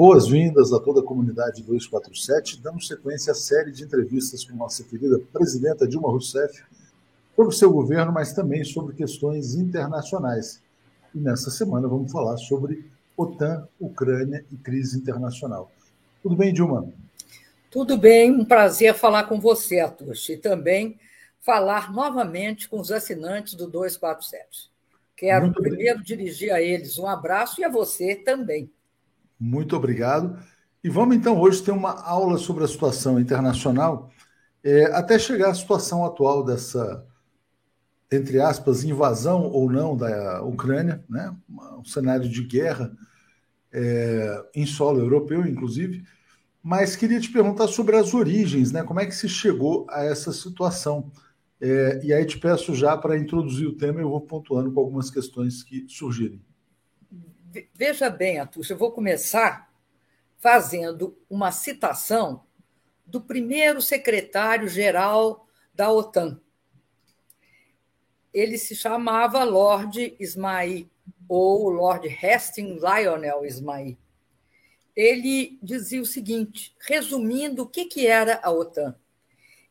boas-vindas a toda a comunidade 247. Damos sequência à série de entrevistas com nossa querida presidenta Dilma Rousseff sobre o seu governo, mas também sobre questões internacionais. E nessa semana vamos falar sobre OTAN, Ucrânia e crise internacional. Tudo bem, Dilma? Tudo bem, um prazer falar com você, Atush, e também falar novamente com os assinantes do 247. Quero Muito primeiro bem. dirigir a eles um abraço e a você também. Muito obrigado. E vamos então hoje ter uma aula sobre a situação internacional, é, até chegar à situação atual dessa, entre aspas, invasão ou não da Ucrânia, né? um cenário de guerra é, em solo europeu, inclusive mas queria te perguntar sobre as origens, né? Como é que se chegou a essa situação? É, e aí te peço já para introduzir o tema, eu vou pontuando com algumas questões que surgirem. Veja bem, Atucha, eu vou começar fazendo uma citação do primeiro secretário-geral da OTAN. Ele se chamava Lord Ismail, ou Lord Hastings Lionel Ismail ele dizia o seguinte, resumindo o que, que era a OTAN.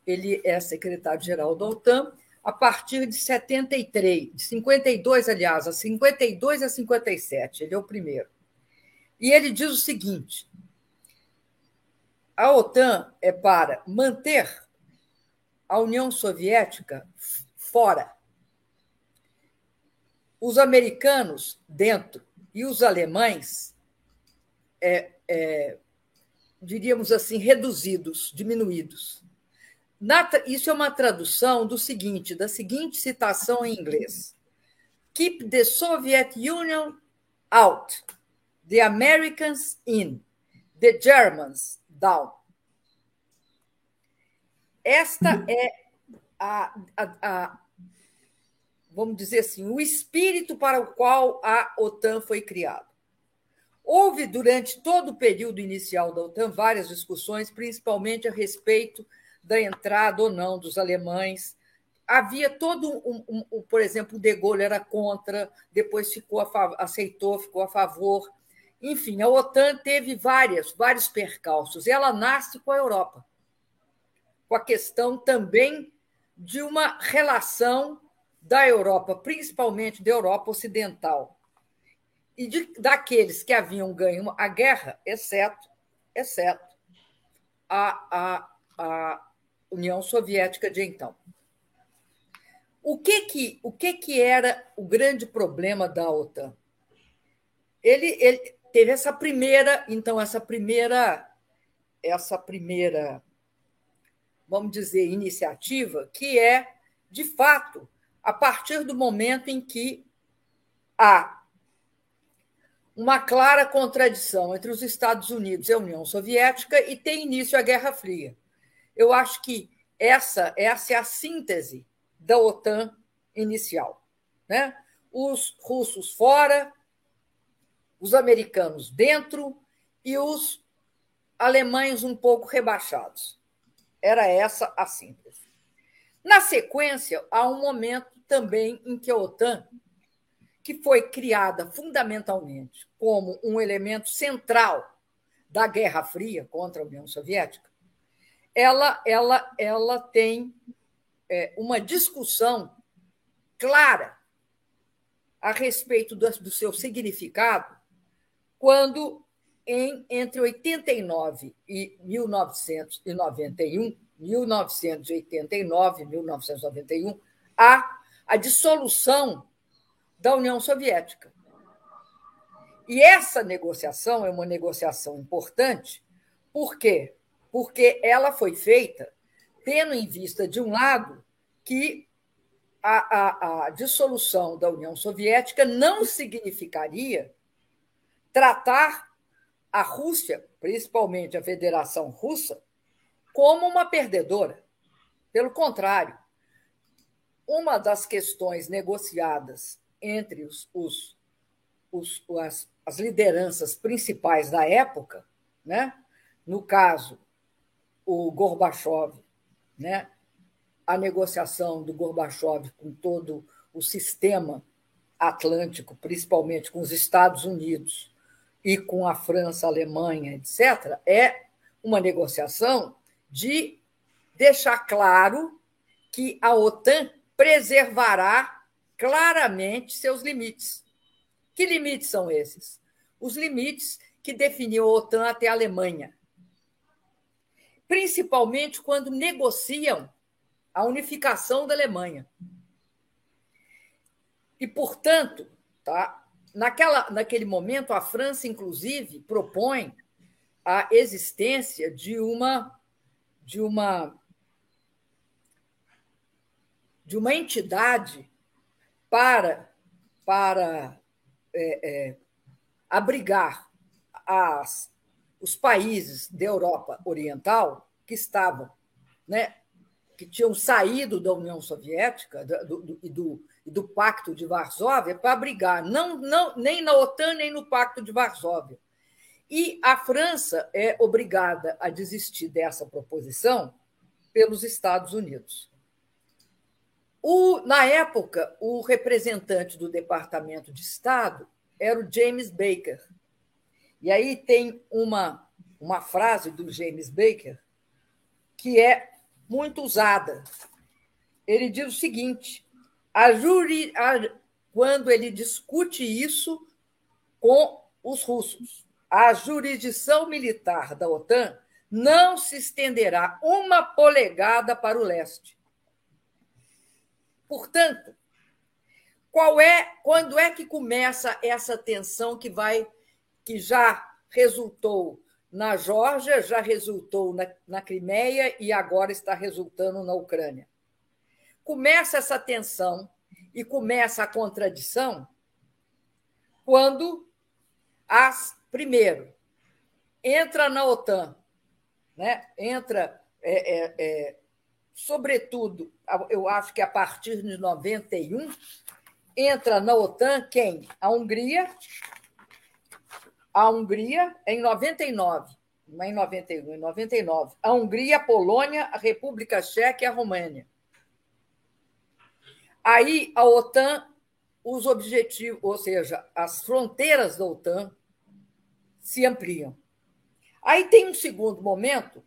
Ele é secretário-geral da OTAN a partir de 73, de 52, aliás, a 52 a 57, ele é o primeiro. E ele diz o seguinte: a OTAN é para manter a União Soviética fora, os americanos dentro e os alemães é, é, diríamos assim, reduzidos, diminuídos. Isso é uma tradução do seguinte, da seguinte citação em inglês: Keep the Soviet Union out, the Americans in, the Germans down. Esta é a, a, a, vamos dizer assim, o espírito para o qual a OTAN foi criada. Houve, durante todo o período inicial da OTAN, várias discussões, principalmente a respeito da entrada ou não dos alemães. Havia todo um, um, um por exemplo, o De Gaulle era contra, depois ficou aceitou, ficou a favor. Enfim, a OTAN teve várias, vários percalços. Ela nasce com a Europa, com a questão também de uma relação da Europa, principalmente da Europa Ocidental, e de, daqueles que haviam ganho a guerra, exceto, exceto a, a, a União Soviética de então. O que que, o que que era o grande problema da OTAN? Ele, ele teve essa primeira, então essa primeira, essa primeira, vamos dizer, iniciativa, que é, de fato, a partir do momento em que a uma clara contradição entre os Estados Unidos e a União Soviética e tem início a Guerra Fria. Eu acho que essa, essa é a síntese da OTAN inicial. Né? Os russos fora, os americanos dentro e os alemães um pouco rebaixados. Era essa a síntese. Na sequência, há um momento também em que a OTAN que foi criada fundamentalmente como um elemento central da Guerra Fria contra a União Soviética, ela, ela, ela tem é, uma discussão clara a respeito do, do seu significado quando, em, entre 89 e 1991, 1989 e 1991, há a dissolução da União Soviética. E essa negociação é uma negociação importante, por quê? Porque ela foi feita tendo em vista, de um lado, que a, a, a dissolução da União Soviética não significaria tratar a Rússia, principalmente a Federação Russa, como uma perdedora. Pelo contrário, uma das questões negociadas entre os, os, os as, as, lideranças principais da época, né? no caso, o Gorbachev, né? a negociação do Gorbachev com todo o sistema atlântico, principalmente com os Estados Unidos e com a França, a Alemanha, etc., é uma negociação de deixar claro que a OTAN preservará claramente seus limites. Que limites são esses? Os limites que definiu a OTAN até a Alemanha. Principalmente quando negociam a unificação da Alemanha. E, portanto, tá, naquela, naquele momento, a França, inclusive, propõe a existência de uma de uma de uma entidade para para é, é, abrigar as, os países da Europa Oriental que estavam, né, que tinham saído da União Soviética do, do, e, do, do Pacto de Varsóvia para abrigar, não, não, nem na OTAN nem no Pacto de Varsóvia. E a França é obrigada a desistir dessa proposição pelos Estados Unidos. O, na época, o representante do Departamento de Estado era o James Baker. E aí tem uma, uma frase do James Baker que é muito usada. Ele diz o seguinte: a juri, a, quando ele discute isso com os russos, a jurisdição militar da OTAN não se estenderá uma polegada para o leste. Portanto, qual é, quando é que começa essa tensão que vai, que já resultou na Geórgia, já resultou na, na Crimeia e agora está resultando na Ucrânia? Começa essa tensão e começa a contradição quando as primeiro, entra na OTAN, né? entra, é, é, é, sobretudo, eu acho que a partir de 91, entra na OTAN quem? A Hungria, a Hungria em 99, não é em 91, em 99. A Hungria, a Polônia, a República Tcheca e a Romênia. Aí a OTAN, os objetivos, ou seja, as fronteiras da OTAN se ampliam. Aí tem um segundo momento,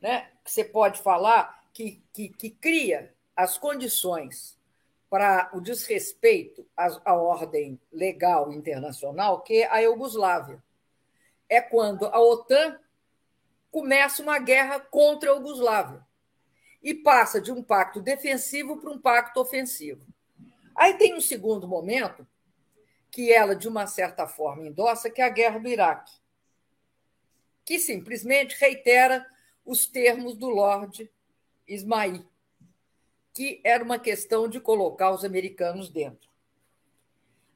né, que você pode falar, que, que, que cria as condições para o desrespeito à, ordem legal internacional, que é a Iugoslávia. É quando a OTAN começa uma guerra contra a Iugoslávia e passa de um pacto defensivo para um pacto ofensivo. Aí tem um segundo momento, que ela, de uma certa forma, endossa, que é a guerra do Iraque, que simplesmente reitera os termos do Lord Ismail, que era uma questão de colocar os americanos dentro.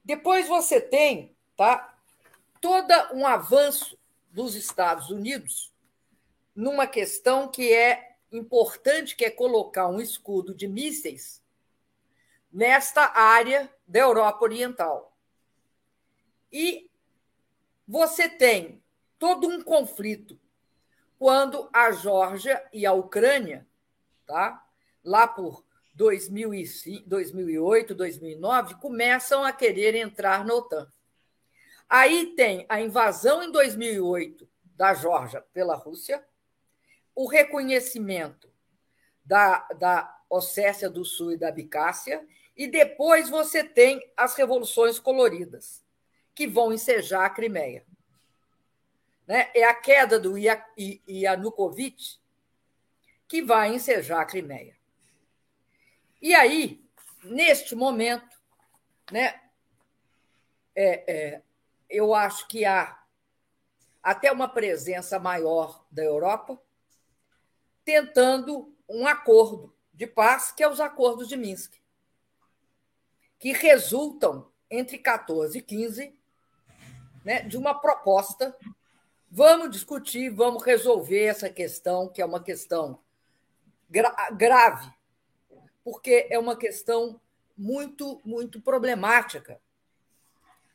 Depois você tem tá, todo um avanço dos Estados Unidos numa questão que é importante, que é colocar um escudo de mísseis nesta área da Europa Oriental. E você tem todo um conflito quando a Geórgia e a Ucrânia, tá? Lá por 2005, 2008, 2009, começam a querer entrar na OTAN. Aí tem a invasão em 2008 da Geórgia pela Rússia, o reconhecimento da, da Ossécia do Sul e da Abcácia, e depois você tem as revoluções coloridas que vão ensejar a Crimeia. Né? É a queda do Yanukovych que vai ensejar a Crimeia. E aí, neste momento, né, é, é, eu acho que há até uma presença maior da Europa tentando um acordo de paz, que é os acordos de Minsk, que resultam entre 14 e 15 né, de uma proposta. Vamos discutir, vamos resolver essa questão, que é uma questão gra grave, porque é uma questão muito, muito problemática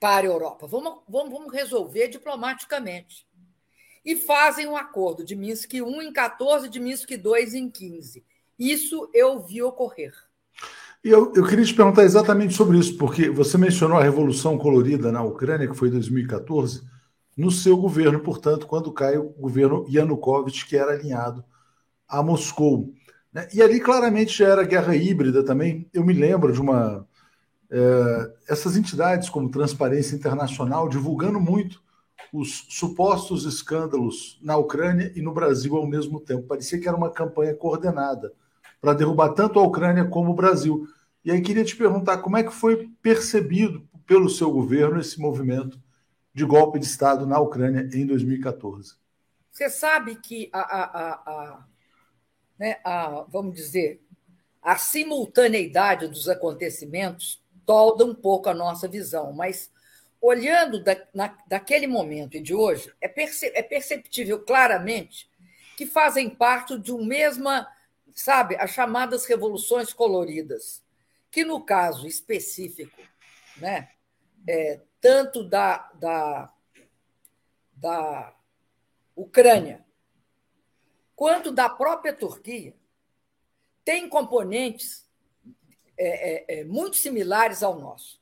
para a Europa. Vamos, vamos, vamos resolver diplomaticamente. E fazem um acordo de Minsk I em 14, de Minsk II em 15. Isso eu vi ocorrer. E eu, eu queria te perguntar exatamente sobre isso, porque você mencionou a Revolução Colorida na Ucrânia, que foi em 2014, no seu governo, portanto, quando cai o governo Yanukovych, que era alinhado a Moscou. Né? E ali claramente já era guerra híbrida também. Eu me lembro de uma. É, essas entidades como Transparência Internacional divulgando muito os supostos escândalos na Ucrânia e no Brasil ao mesmo tempo. Parecia que era uma campanha coordenada para derrubar tanto a Ucrânia como o Brasil. E aí queria te perguntar como é que foi percebido pelo seu governo esse movimento de golpe de Estado na Ucrânia em 2014. Você sabe que a, a, a, né, a vamos dizer, a simultaneidade dos acontecimentos tolda um pouco a nossa visão, mas olhando da, na, daquele momento e de hoje, é, perce, é perceptível claramente que fazem parte de uma mesma, sabe, as chamadas revoluções coloridas, que no caso específico, né, é, tanto da, da, da Ucrânia quanto da própria Turquia, tem componentes é, é, é muito similares ao nosso,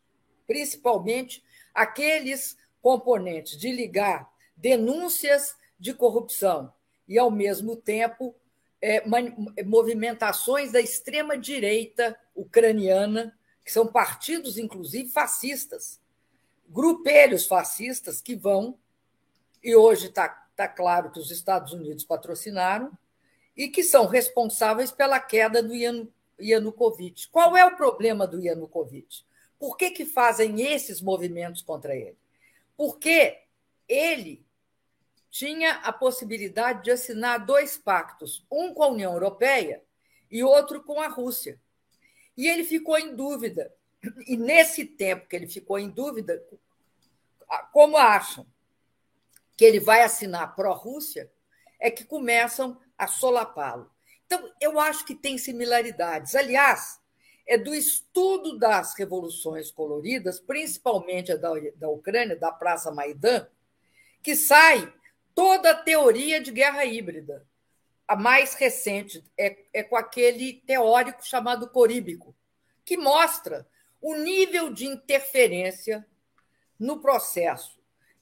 principalmente aqueles componentes de ligar denúncias de corrupção e, ao mesmo tempo, é, movimentações da extrema-direita ucraniana, que são partidos, inclusive, fascistas, grupelhos fascistas que vão, e hoje está tá claro que os Estados Unidos patrocinaram, e que são responsáveis pela queda do Yanukovych. Qual é o problema do Yanukovych? Por que, que fazem esses movimentos contra ele? Porque ele tinha a possibilidade de assinar dois pactos, um com a União Europeia e outro com a Rússia. E ele ficou em dúvida. E nesse tempo que ele ficou em dúvida, como acham que ele vai assinar pró-Rússia, é que começam a solapá-lo. Então, eu acho que tem similaridades. Aliás, é do estudo das revoluções coloridas, principalmente a da, da Ucrânia, da Praça Maidan, que sai toda a teoria de guerra híbrida. A mais recente é, é com aquele teórico chamado Coríbico, que mostra o nível de interferência no processo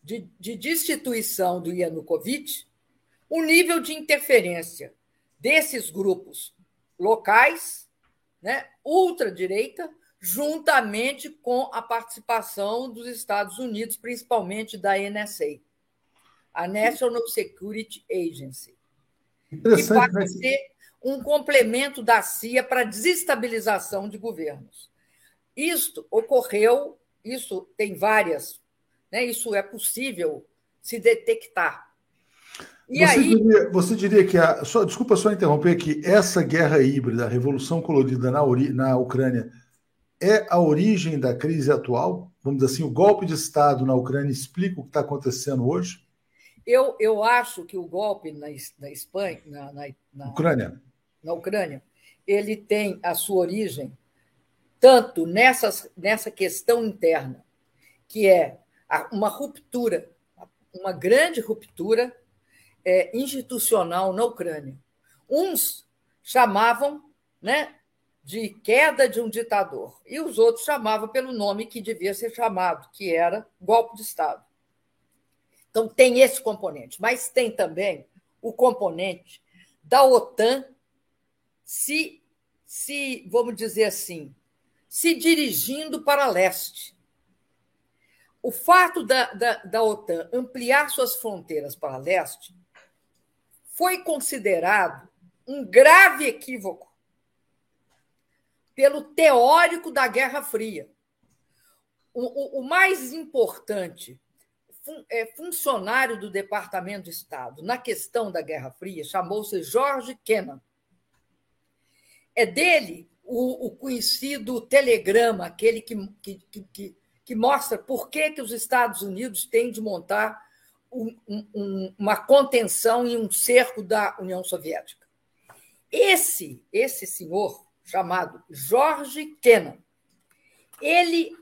de, de destituição do Yanukovych, o nível de interferência desses grupos locais né, ultradireita, juntamente com a participação dos Estados Unidos, principalmente da NSA, a National Security Agency, que pode né? ser um complemento da CIA para desestabilização de governos. Isto ocorreu, isso tem várias, né, isso é possível se detectar. E você, aí... diria, você diria que a. Só, desculpa só interromper que essa guerra híbrida, a revolução colorida na, na Ucrânia, é a origem da crise atual? Vamos dizer assim, o golpe de Estado na Ucrânia explica o que está acontecendo hoje? Eu, eu acho que o golpe na, na Espanha, na, na, na, Ucrânia. na Ucrânia, ele tem a sua origem tanto nessas, nessa questão interna, que é uma ruptura, uma grande ruptura é, institucional na Ucrânia. Uns chamavam né, de queda de um ditador, e os outros chamavam pelo nome que devia ser chamado, que era golpe de Estado. Então, tem esse componente, mas tem também o componente da OTAN se, se vamos dizer assim, se dirigindo para leste. O fato da, da, da OTAN ampliar suas fronteiras para leste foi considerado um grave equívoco pelo teórico da Guerra Fria. O, o, o mais importante fun, é, funcionário do Departamento de Estado na questão da Guerra Fria chamou-se George Kennan. É dele o, o, conhecido telegrama, aquele que, que, que, que mostra por que, que os Estados Unidos têm de montar um, um, uma contenção e um cerco da União Soviética. Esse, esse senhor, chamado George Kennan, ele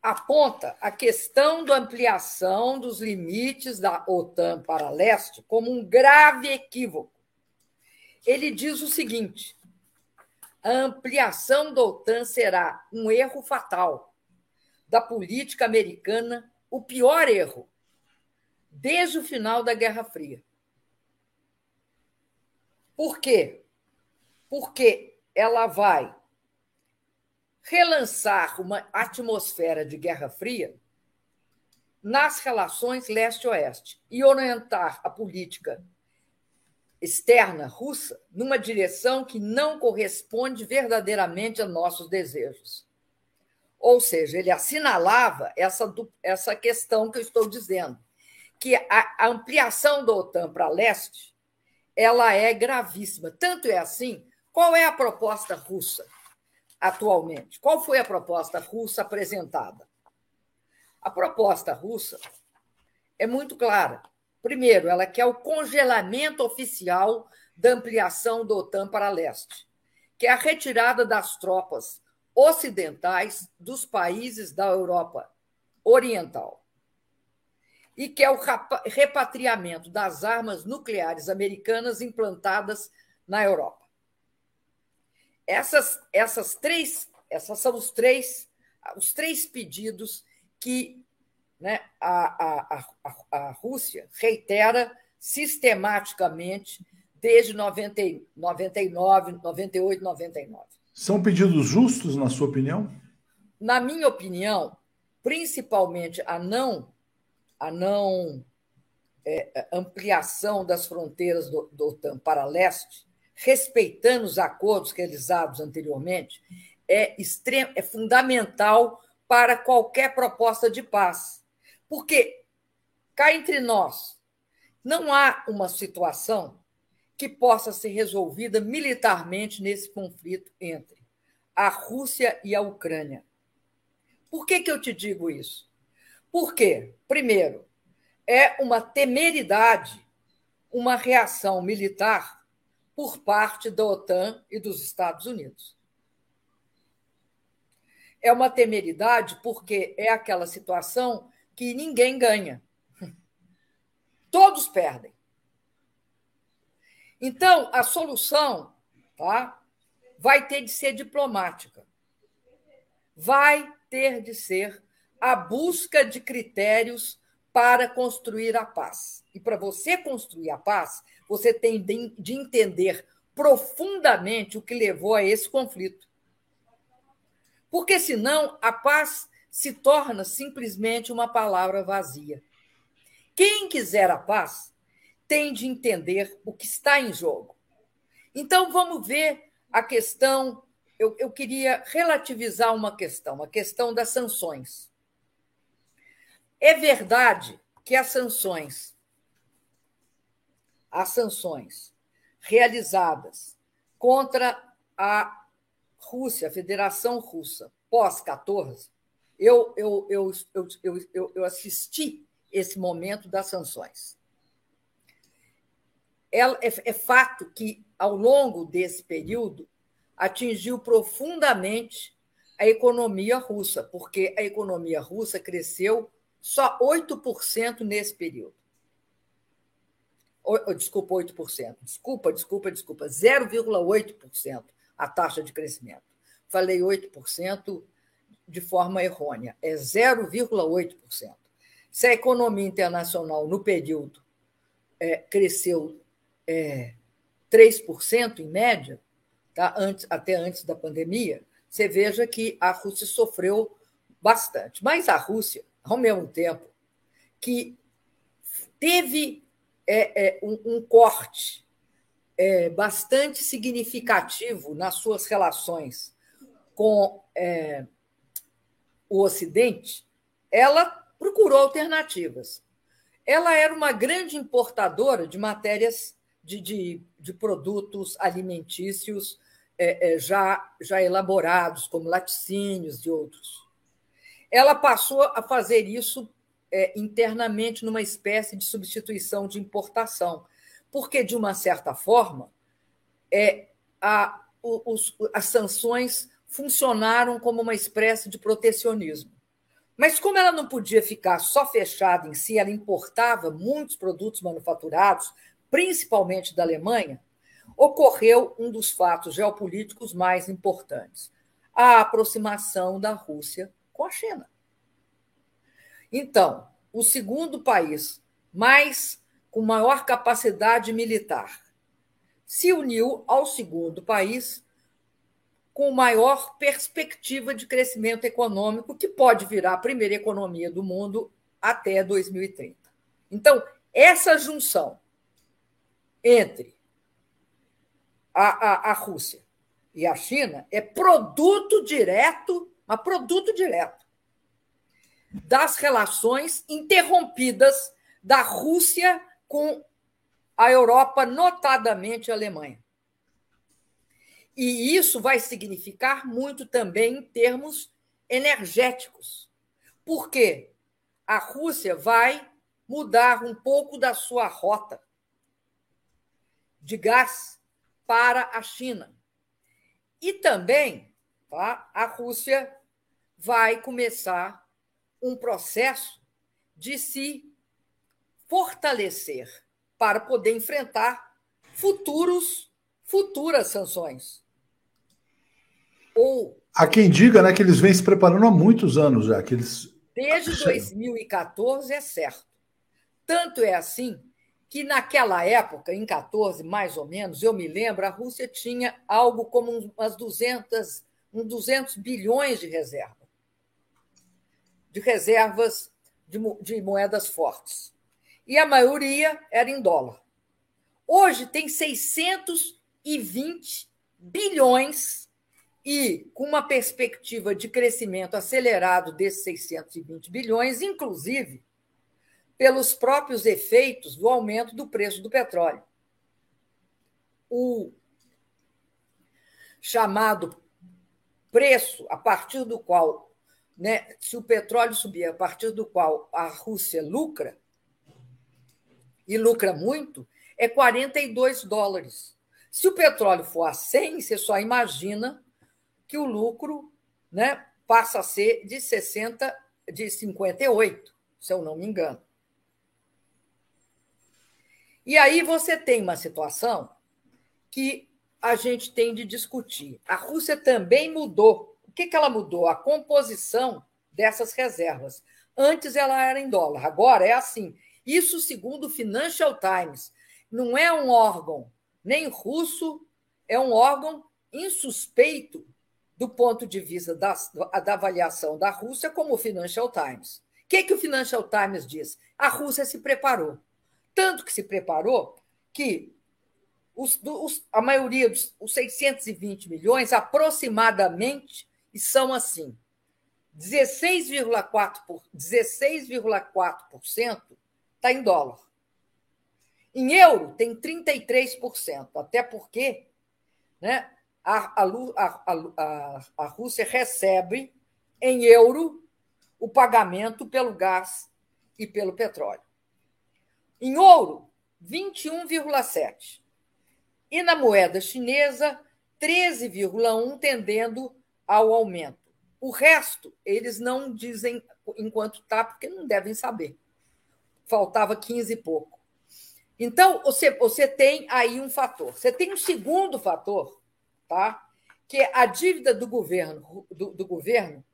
aponta a questão da ampliação dos limites da OTAN para leste como um grave equívoco. Ele diz o seguinte: a ampliação da OTAN será um erro fatal da política americana, o pior erro desde o final da Guerra Fria. Por quê? Porque ela vai relançar uma atmosfera de Guerra Fria nas relações leste-oeste e orientar a política externa russa numa direção que não corresponde verdadeiramente a nossos desejos. Ou seja, ele assinalava essa, essa questão que eu estou dizendo, que a, ampliação da OTAN para leste ela é gravíssima. Tanto é assim, qual é a proposta russa atualmente? Qual foi a proposta russa apresentada? A proposta russa é muito clara. Primeiro, ela quer o congelamento oficial da ampliação da OTAN para leste, que é a retirada das tropas ocidentais dos países da Europa Oriental. E que é o repatriamento das armas nucleares americanas implantadas na Europa. Essas, essas três, essas são os três, os três pedidos que né, a, a, a, a Rússia reitera sistematicamente desde 90, 99, 98, 99. São pedidos justos, na sua opinião? Na minha opinião, principalmente a não, a não é, ampliação das fronteiras do, do OTAN para leste, respeitando os acordos realizados anteriormente, é, extremo, é fundamental para qualquer proposta de paz. Porque, cá entre nós, não há uma situação que possa ser resolvida militarmente nesse conflito entre a Rússia e a Ucrânia. Por que, que eu te digo isso? Porque, primeiro, é uma temeridade, uma reação militar por parte da OTAN e dos Estados Unidos é uma temeridade porque é aquela situação que ninguém ganha. Todos perdem. Então, a solução tá, vai ter de ser diplomática. Vai ter de ser a busca de critérios para construir a paz. E para você construir a paz, você tem de entender profundamente o que levou a esse conflito. Porque senão a paz se torna simplesmente uma palavra vazia. Quem quiser a paz tem de entender o que está em jogo. Então vamos ver a questão. Eu, eu queria relativizar uma questão, a questão das sanções. É verdade que as sanções, as sanções realizadas contra a Rússia, a Federação Russa, pós-14, eu, eu, eu, eu, eu, eu assisti esse momento das sanções. É, é, é fato que, ao longo desse período, atingiu profundamente a economia russa, porque a economia russa cresceu só 8% nesse período. O, desculpa, 8%. Desculpa, desculpa, desculpa. 0,8% a taxa de crescimento. Falei 8% de forma errônea, é 0,8%. Se a economia internacional no período é, cresceu é, 3% em média, tá? antes, até antes da pandemia, você veja que a Rússia sofreu bastante. Mas a Rússia, ao mesmo tempo, que teve é, é, um, um corte é, bastante significativo nas suas relações com é, o Ocidente, ela procurou alternativas. Ela era uma grande importadora de matérias, de, de, de produtos alimentícios é, é já, já elaborados, como laticínios e outros. Ela passou a fazer isso é, internamente numa espécie de substituição de importação porque, de uma certa forma, é, a, os, as sanções funcionaram como uma espécie de protecionismo. Mas, como ela não podia ficar só fechada em si, ela importava muitos produtos manufaturados, principalmente da Alemanha, ocorreu um dos fatos geopolíticos mais importantes: a aproximação da Rússia com a China. Então, o segundo país mas com maior capacidade militar. Se uniu ao segundo país com maior perspectiva de crescimento econômico, que pode virar a primeira economia do mundo até 2030. Então, essa junção entre a, a, a Rússia e a China é produto direto, mas produto direto das relações interrompidas da Rússia com a Europa, notadamente a Alemanha. E isso vai significar muito também em termos energéticos. Porque a Rússia vai mudar um pouco da sua rota de gás para a China. E também tá, a Rússia vai começar um processo de se fortalecer para poder enfrentar futuros futuras sanções. Ou há quem diga, né, que eles vêm se preparando há muitos anos já, que eles desde 2014 é certo. Tanto é assim que naquela época, em 14 mais ou menos, eu me lembro, a Rússia tinha algo como umas 200, uns 200 bilhões de reserva. De reservas de, de moedas fortes. E a maioria era em dólar. Hoje tem 620 bilhões e com uma perspectiva de crescimento acelerado desses 620 bilhões, inclusive pelos próprios efeitos do aumento do preço do petróleo. O chamado preço a partir do qual, né, se o petróleo subir, a partir do qual a Rússia lucra, e lucra muito, é 42 dólares. Se o petróleo for a 100, você só imagina que o lucro né, passa a ser de 60, de 58, se eu não me engano. E aí você tem uma situação que a gente tem de discutir. A Rússia também mudou. O que, que ela mudou? A composição dessas reservas. Antes ela era em dólar, agora é assim. Isso segundo o Financial Times. Não é um órgão nem russo, é um órgão insuspeito do ponto de vista da, da avaliação da Rússia, como o Financial Times. O que, que o Financial Times diz? A Rússia se preparou. Tanto que se preparou que os, os, a maioria dos os 620 milhões, aproximadamente, são assim: 16,4% 16 está em dólar. Em euro, tem 33%, até porque né, a, a, a, a Rússia recebe em euro o pagamento pelo gás e pelo petróleo. Em ouro, 21,7. E na moeda chinesa, 13,1, tendendo ao aumento. O resto, eles não dizem enquanto está, porque não devem saber. Faltava 15 e pouco. Então, você, você tem aí um fator. Você tem um segundo fator, tá? que a dívida do governo, do, do governo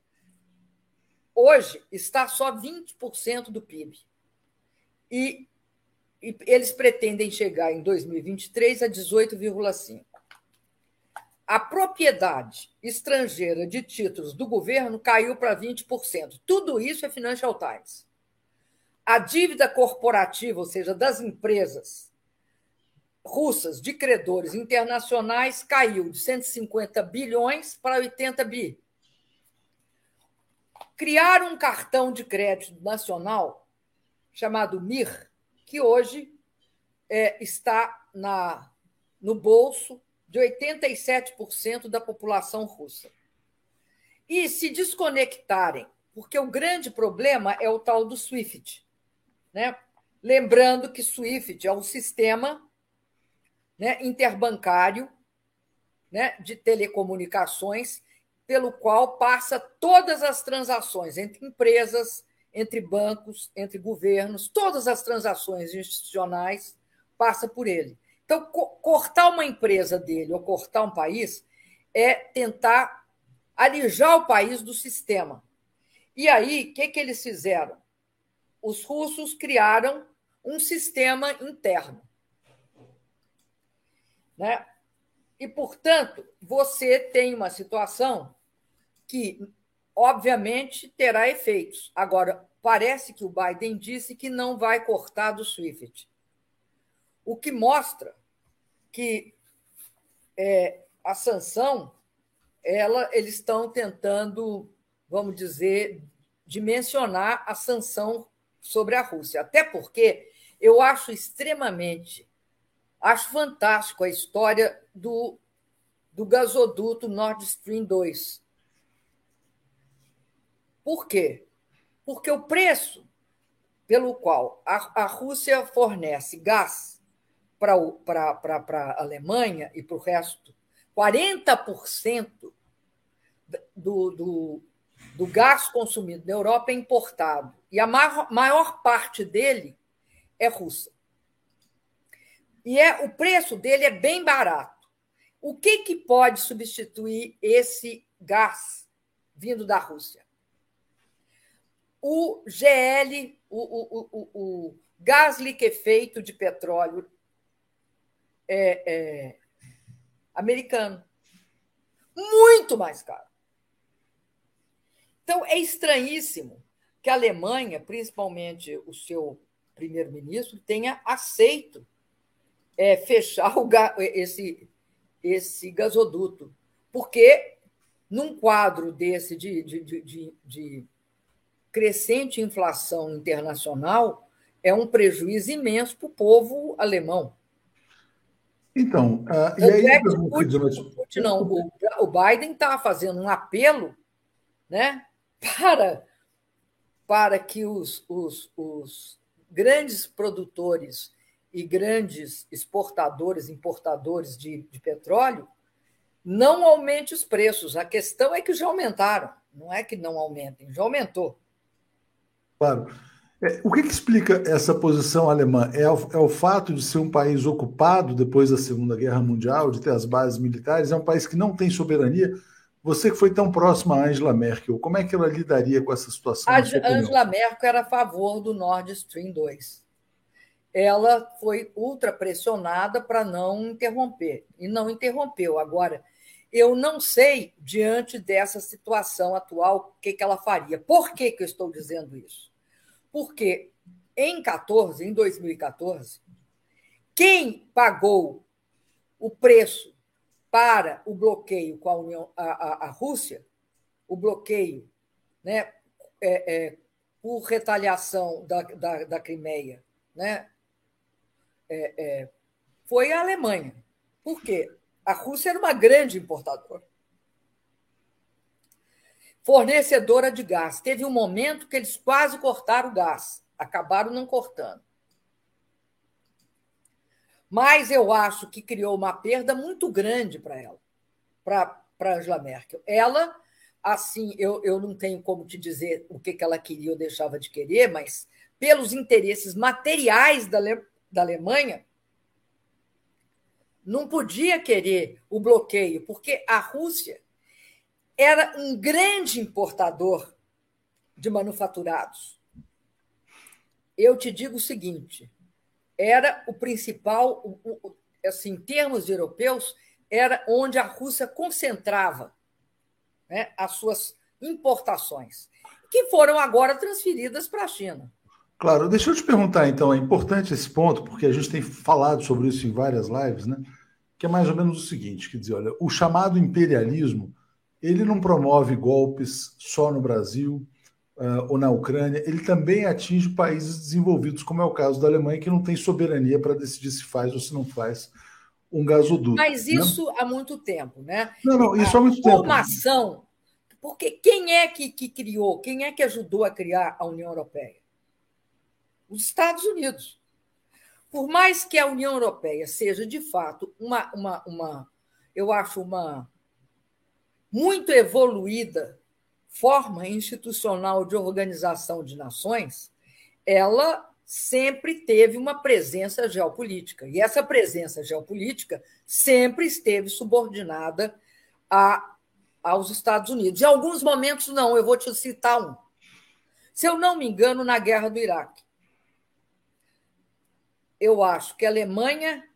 hoje está só 20% do PIB. E, e eles pretendem chegar em 2023 a 18,5%. A propriedade estrangeira de títulos do governo caiu para 20%. Tudo isso é Financial Times. A dívida corporativa, ou seja, das empresas russas de credores internacionais caiu de 150 bilhões para 80 bi. Criaram um cartão de crédito nacional chamado MIR, que hoje é, está na, no bolso de 87% da população russa. E se desconectarem, porque o grande problema é o tal do SWIFT. Né? Lembrando que SWIFT é um sistema né, interbancário né, de telecomunicações, pelo qual passa todas as transações entre empresas, entre bancos, entre governos, todas as transações institucionais passa por ele. Então, co cortar uma empresa dele ou cortar um país é tentar alijar o país do sistema. E aí, o que, que eles fizeram? Os russos criaram um sistema interno. Né? E, portanto, você tem uma situação que, obviamente, terá efeitos. Agora, parece que o Biden disse que não vai cortar do SWIFT, o que mostra que é, a sanção, ela, eles estão tentando, vamos dizer, dimensionar a sanção sobre a Rússia. Até porque eu acho extremamente, acho fantástico a história do, do gasoduto Nord Stream 2. Por quê? Porque o preço pelo qual a, a Rússia fornece gás para a Alemanha e para o resto, 40% do, do, do gás consumido na Europa é importado. E a maior, maior parte dele é russa. E é, o preço dele é bem barato. O que, que pode substituir esse gás vindo da Rússia? O GL, o, o, o, o gás liquefeito de petróleo é, é, americano. Muito mais caro. Então, é estranhíssimo que a Alemanha, principalmente o seu primeiro-ministro, tenha aceito é, fechar o, esse, esse gasoduto. Porque, num quadro desse de, de, de, de crescente inflação internacional, é um prejuízo imenso para o povo alemão. Então, uh, e aí, é o, Putin, Putin, não, o, o Biden está fazendo um apelo né, para, para que os, os, os grandes produtores e grandes exportadores, importadores de, de petróleo não aumente os preços. A questão é que já aumentaram, não é que não aumentem, já aumentou. Claro. É, o que, que, explica essa posição alemã? É o, é o, fato de ser um país ocupado depois da Segunda Guerra Mundial, de ter as bases militares? É um país que não tem soberania? Você que foi tão próxima a Angela Merkel, como é que ela lidaria com essa situação? A Angela Merkel era a favor do Nord Stream 2. Ela foi ultra pressionada para não interromper, e não interrompeu. Agora, eu não sei, diante dessa situação atual, o que, que ela faria. Por que, que eu estou dizendo isso? Porque em 14, em 2014, quem pagou o preço para o bloqueio com a, União, a, a, a Rússia, o bloqueio né, é, é, por retaliação da, da, da Crimeia, né, é, é foi a Alemanha. Por quê? A Rússia era uma grande importadora. Fornecedora de gás. Teve um momento que eles quase cortaram o gás, acabaram não cortando. Mas eu acho que criou uma perda muito grande para ela, para Angela Merkel. Ela, assim, eu, eu não tenho como te dizer o que, que ela queria ou deixava de querer, mas pelos interesses materiais da, da Alemanha, não podia querer o bloqueio, porque a Rússia era um grande importador de manufaturados. Eu te digo o seguinte: era o principal, assim, em termos europeus, era onde a Rússia concentrava né, as suas importações, que foram agora transferidas para a China. Claro, deixa eu te perguntar então, é importante esse ponto, porque a gente tem falado sobre isso em várias lives, né? Que é mais ou menos o seguinte: quer dizer, olha, o chamado imperialismo ele não promove golpes só no Brasil uh, ou na Ucrânia, ele também atinge países desenvolvidos, como é o caso da Alemanha, que não tem soberania para decidir se faz ou se não faz um gasoduto. Mas né? isso né? há muito tempo, né? Não, não, isso a há muito tempo. Formação, porque quem é que, que criou, quem é que ajudou a criar a União Europeia? os Estados Unidos. Por mais que a União Europeia seja, de fato, uma, uma, uma eu acho, uma muito evoluída forma institucional de organização de nações, ela sempre teve uma presença geopolítica. E essa presença geopolítica sempre esteve subordinada a, aos Estados Unidos. Em alguns momentos, não, eu vou te citar um. Se eu não me engano, na guerra do Iraque eu acho que a Alemanha,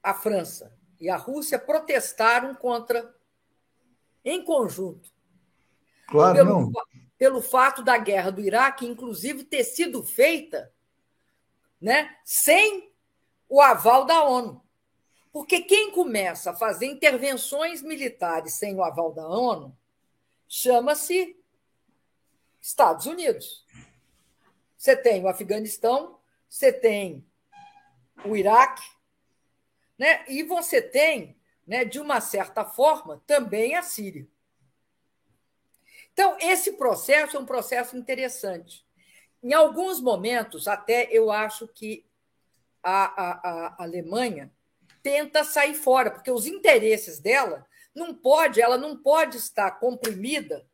a França e a Rússia protestaram contra, em conjunto. Claro, pelo, não. Pelo fato da guerra do Iraque, inclusive, ter sido feita né, sem o aval da ONU. Porque quem começa a fazer intervenções militares sem o aval da ONU chama-se Estados Unidos. Você tem o Afeganistão, você tem o Iraque, né? e você tem, né, de uma certa forma, também a Síria. Então, esse processo é um processo interessante. Em alguns momentos, até eu acho que a, a, a Alemanha tenta sair fora, porque os interesses dela não pode, ela não pode estar comprimida,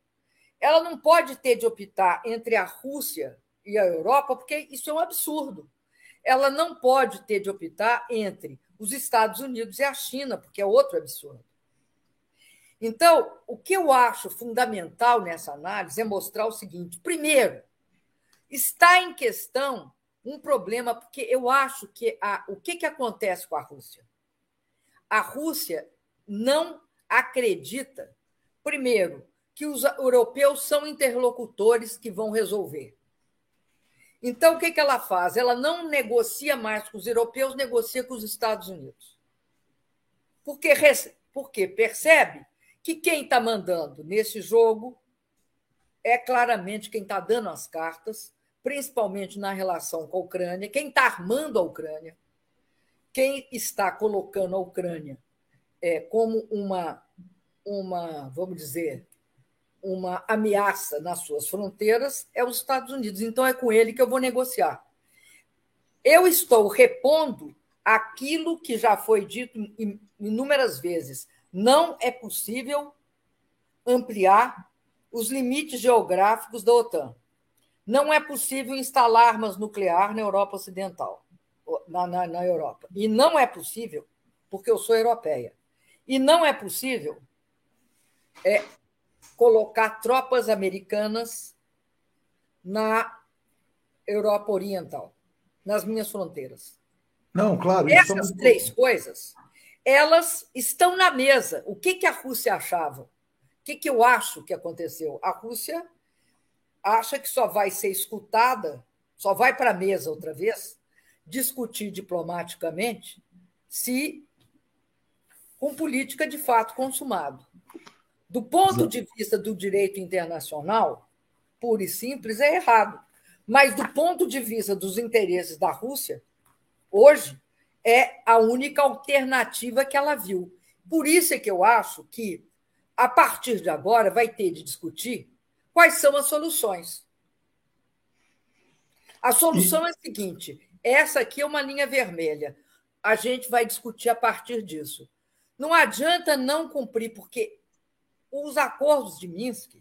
ela não pode ter de optar entre a Rússia e a Europa, porque isso é um absurdo. Ela não pode ter de optar entre os Estados Unidos e a China, porque é outro absurdo. Então, o que eu acho fundamental nessa análise é mostrar o seguinte: primeiro, está em questão um problema, porque eu acho que a, o que, que acontece com a Rússia? A Rússia não acredita, primeiro, que os europeus são interlocutores que vão resolver. Então, o que, que ela faz? Ela não negocia mais com os europeus, negocia com os Estados Unidos. Porque, porque percebe que quem está mandando nesse jogo é claramente quem está dando as cartas, principalmente na relação com a Ucrânia, quem está armando a Ucrânia, quem está colocando a Ucrânia é, como uma, uma, vamos dizer, uma ameaça nas suas fronteiras é os Estados Unidos. Então é com ele que eu vou negociar. Eu estou repondo aquilo que já foi dito inúmeras vezes. Não é possível ampliar os limites geográficos da OTAN. Não é possível instalar armas nucleares na Europa Ocidental na, na, na Europa. E não é possível, porque eu sou europeia. E não é possível é, colocar tropas americanas na Europa Oriental, nas minhas fronteiras. Não, claro. Essas três coisas, elas estão na mesa. O que, que a Rússia achava? O que, que eu acho que aconteceu? A Rússia acha que só vai ser escutada, só vai para a mesa outra vez, discutir diplomaticamente se com política de fato consumado. Do ponto de vista do direito internacional, puro e simples, é errado. Mas do ponto de vista dos interesses da Rússia, hoje é a única alternativa que ela viu. Por isso é que eu acho que, a partir de agora, vai ter de discutir quais são as soluções. A solução é a seguinte: essa aqui é uma linha vermelha. A gente vai discutir a partir disso. Não adianta não cumprir, porque os acordos de Minsk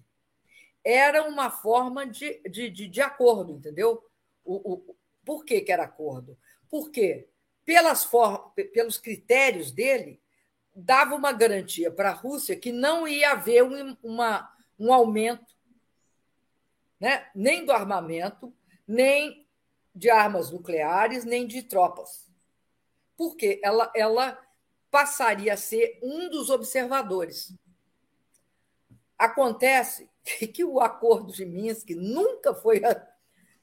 eram uma forma de, de, de, de acordo, entendeu? O, o, por que, que era acordo? Porque, pelas for, pelos critérios dele, dava uma garantia para a Rússia que não ia haver um, uma, um aumento né? nem do armamento, nem de armas nucleares nem de tropas. Porque ela, ela passaria a ser um dos observadores. Acontece que o acordo de Minsk nunca foi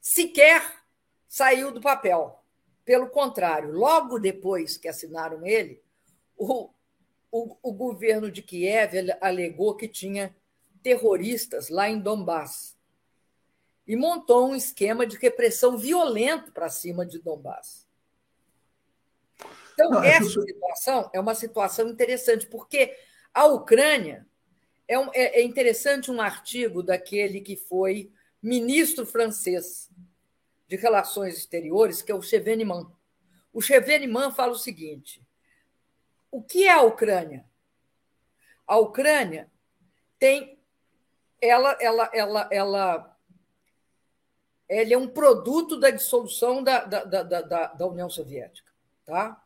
sequer saiu do papel. Pelo contrário, logo depois que assinaram ele, o, o, o governo de Kiev alegou que tinha terroristas lá em Donbass e montou um esquema de repressão violento para cima de Donbass. Então, Não, essa é situação é uma situação interessante, porque a Ucrânia. É, um, é, é interessante um artigo daquele que foi ministro francês de Relações Exteriores, que é o Cheveniman. O Cheveniman fala o seguinte: o que é a Ucrânia? A Ucrânia tem. Ela, ela, ela, ela ele é um produto da dissolução da, da, da, da, da União Soviética. Tá?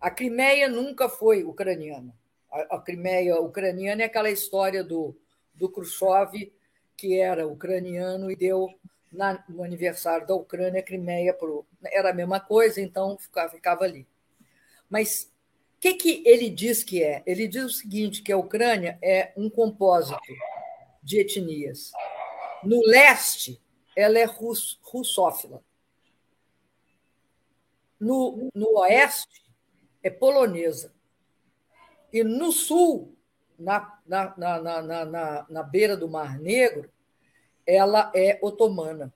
A Crimeia nunca foi ucraniana. A, Crimeia ucraniana é aquela história do, do Khrushchev, que era ucraniano e deu na, no aniversário da Ucrânia, a Crimeia pro, era a mesma coisa, então ficava, ficava ali. Mas o que, que ele diz que é? Ele diz o seguinte, que a Ucrânia é um compósito de etnias. No leste, ela é russ, russófila. No, no oeste, é polonesa. E no sul, na, na, na, na, na, na beira do Mar Negro, ela é otomana.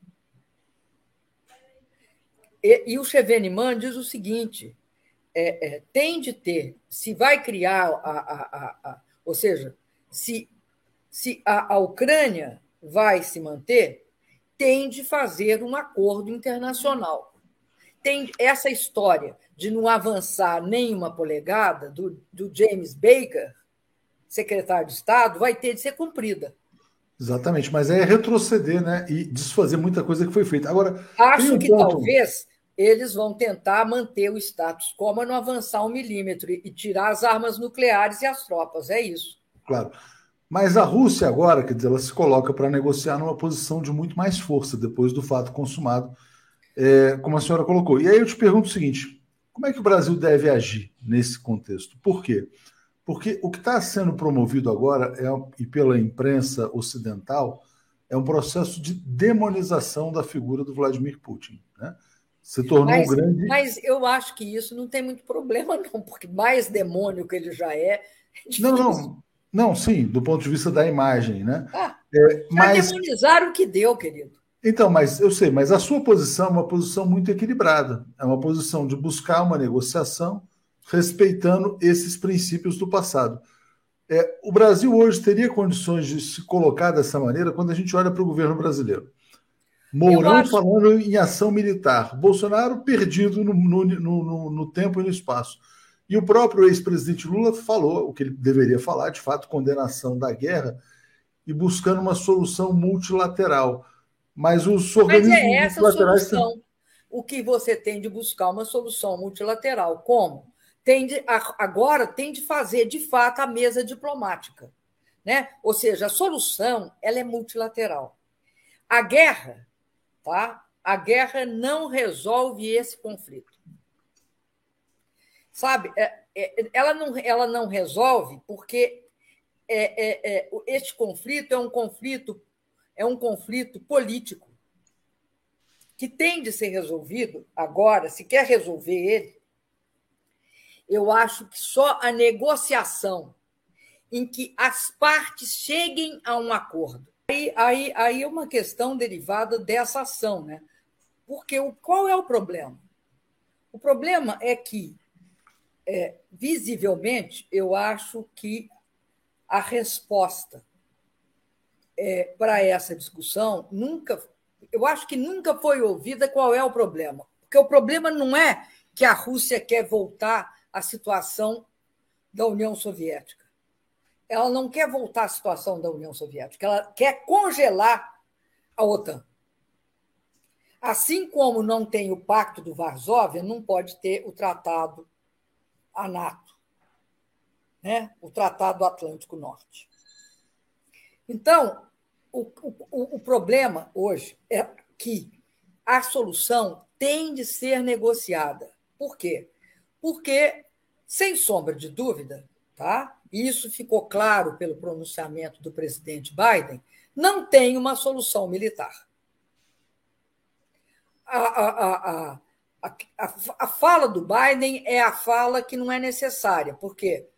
E, e o Cheveniman diz o seguinte: é, é, tem de ter, se vai criar, a, a, a, ou seja, se, se a Ucrânia vai se manter, tem de fazer um acordo internacional. Tem essa história de não avançar nenhuma polegada do, do James Baker, secretário de Estado, vai ter de ser cumprida. Exatamente, mas é retroceder né, e desfazer muita coisa que foi feita. Agora, acho um que ponto... talvez eles vão tentar manter o status quo, mas não avançar um milímetro e tirar as armas nucleares e as tropas. É isso. Claro. Mas a Rússia agora, quer dizer, ela se coloca para negociar numa posição de muito mais força depois do fato consumado, é, como a senhora colocou. E aí eu te pergunto o seguinte: como é que o Brasil deve agir nesse contexto? Por quê? Porque o que está sendo promovido agora, é, e pela imprensa ocidental, é um processo de demonização da figura do Vladimir Putin. Né? Se tornou mas, um grande. Mas eu acho que isso não tem muito problema, não, porque mais demônio que ele já é. é não, não. Não, sim, do ponto de vista da imagem, né? Ah, é, mas demonizar o que deu, querido. Então, mas eu sei, mas a sua posição é uma posição muito equilibrada. É uma posição de buscar uma negociação respeitando esses princípios do passado. É, o Brasil hoje teria condições de se colocar dessa maneira quando a gente olha para o governo brasileiro. Mourão acho... falando em ação militar, Bolsonaro perdido no, no, no, no tempo e no espaço. E o próprio ex-presidente Lula falou o que ele deveria falar, de fato, condenação da guerra e buscando uma solução multilateral. Mas os organismos Mas é essa multilaterais. Solução. O que você tem de buscar uma solução multilateral? Como? tem de, agora tem de fazer, de fato, a mesa diplomática. Né? Ou seja, a solução ela é multilateral. A guerra, tá? a guerra não resolve esse conflito. Sabe, é, é, ela não, ela não resolve porque é, é, é, este conflito é um conflito é um conflito político que tem de ser resolvido agora, se quer resolver ele, eu acho que só a negociação em que as partes cheguem a um acordo. Aí, aí, aí é uma questão derivada dessa ação, né? Porque o, qual é o problema? O problema é que, é, visivelmente, eu acho que a resposta é, para essa discussão nunca, eu acho que nunca foi ouvida qual é o problema. Porque o problema não é que a Rússia quer voltar a situação da União Soviética. Ela não quer voltar à situação da União Soviética, ela quer congelar a OTAN. Assim como não tem o Pacto do Varsóvia, não pode ter o Tratado a NATO, né? o Tratado do Atlântico Norte. Então, o, o, o problema hoje é que a solução tem de ser negociada. Por quê? Porque sem sombra de dúvida, tá? isso ficou claro pelo pronunciamento do presidente Biden, não tem uma solução militar. A, a, a, a, a fala do Biden é a fala que não é necessária, porque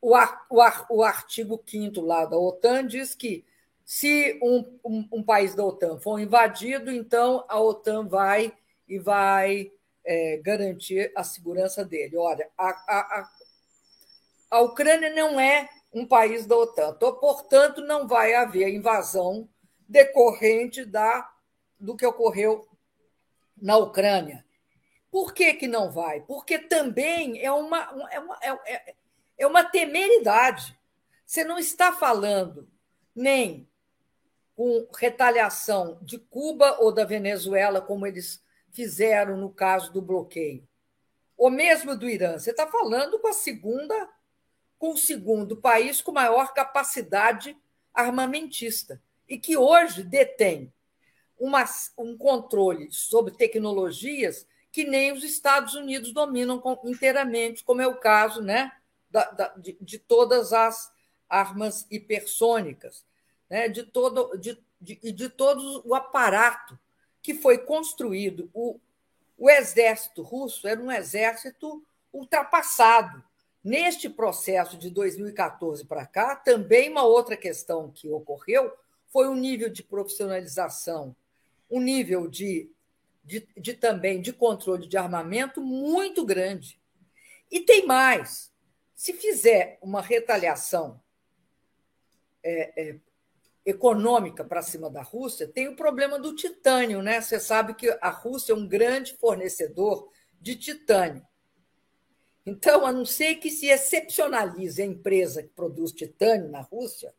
o, o, o artigo 5 lá da OTAN diz que se um, um, um, país da OTAN for invadido, então a OTAN vai e vai é, garantir a segurança dele. Olha, a, a, a Ucrânia não é um país da OTAN, então, portanto, não vai haver invasão decorrente da, do que ocorreu na Ucrânia. Por que, que não vai? Porque também é uma, é uma, é, é uma temeridade. Você não está falando nem com retaliação de Cuba ou da Venezuela, como eles fizeram no caso do bloqueio, ou mesmo do Irã. Você está falando com a segunda, com o segundo país com maior capacidade armamentista e que hoje detém uma, um controle sobre tecnologias que nem os Estados Unidos dominam inteiramente, como é o caso né, da, da, de, de, todas as armas hipersônicas, né, de, todo, de, de, de todo o aparato que foi construído. O, o exército russo era um exército ultrapassado. Neste processo de 2014 para cá, também uma outra questão que ocorreu foi o nível de profissionalização, um nível de, de, de também de controle de armamento muito grande. E tem mais: se fizer uma retaliação é, é, econômica para cima da Rússia, tem o problema do titânio, né? Você sabe que a Rússia é um grande fornecedor de titânio. Então, a não ser que se excepcionalize a empresa que produz titânio na Rússia,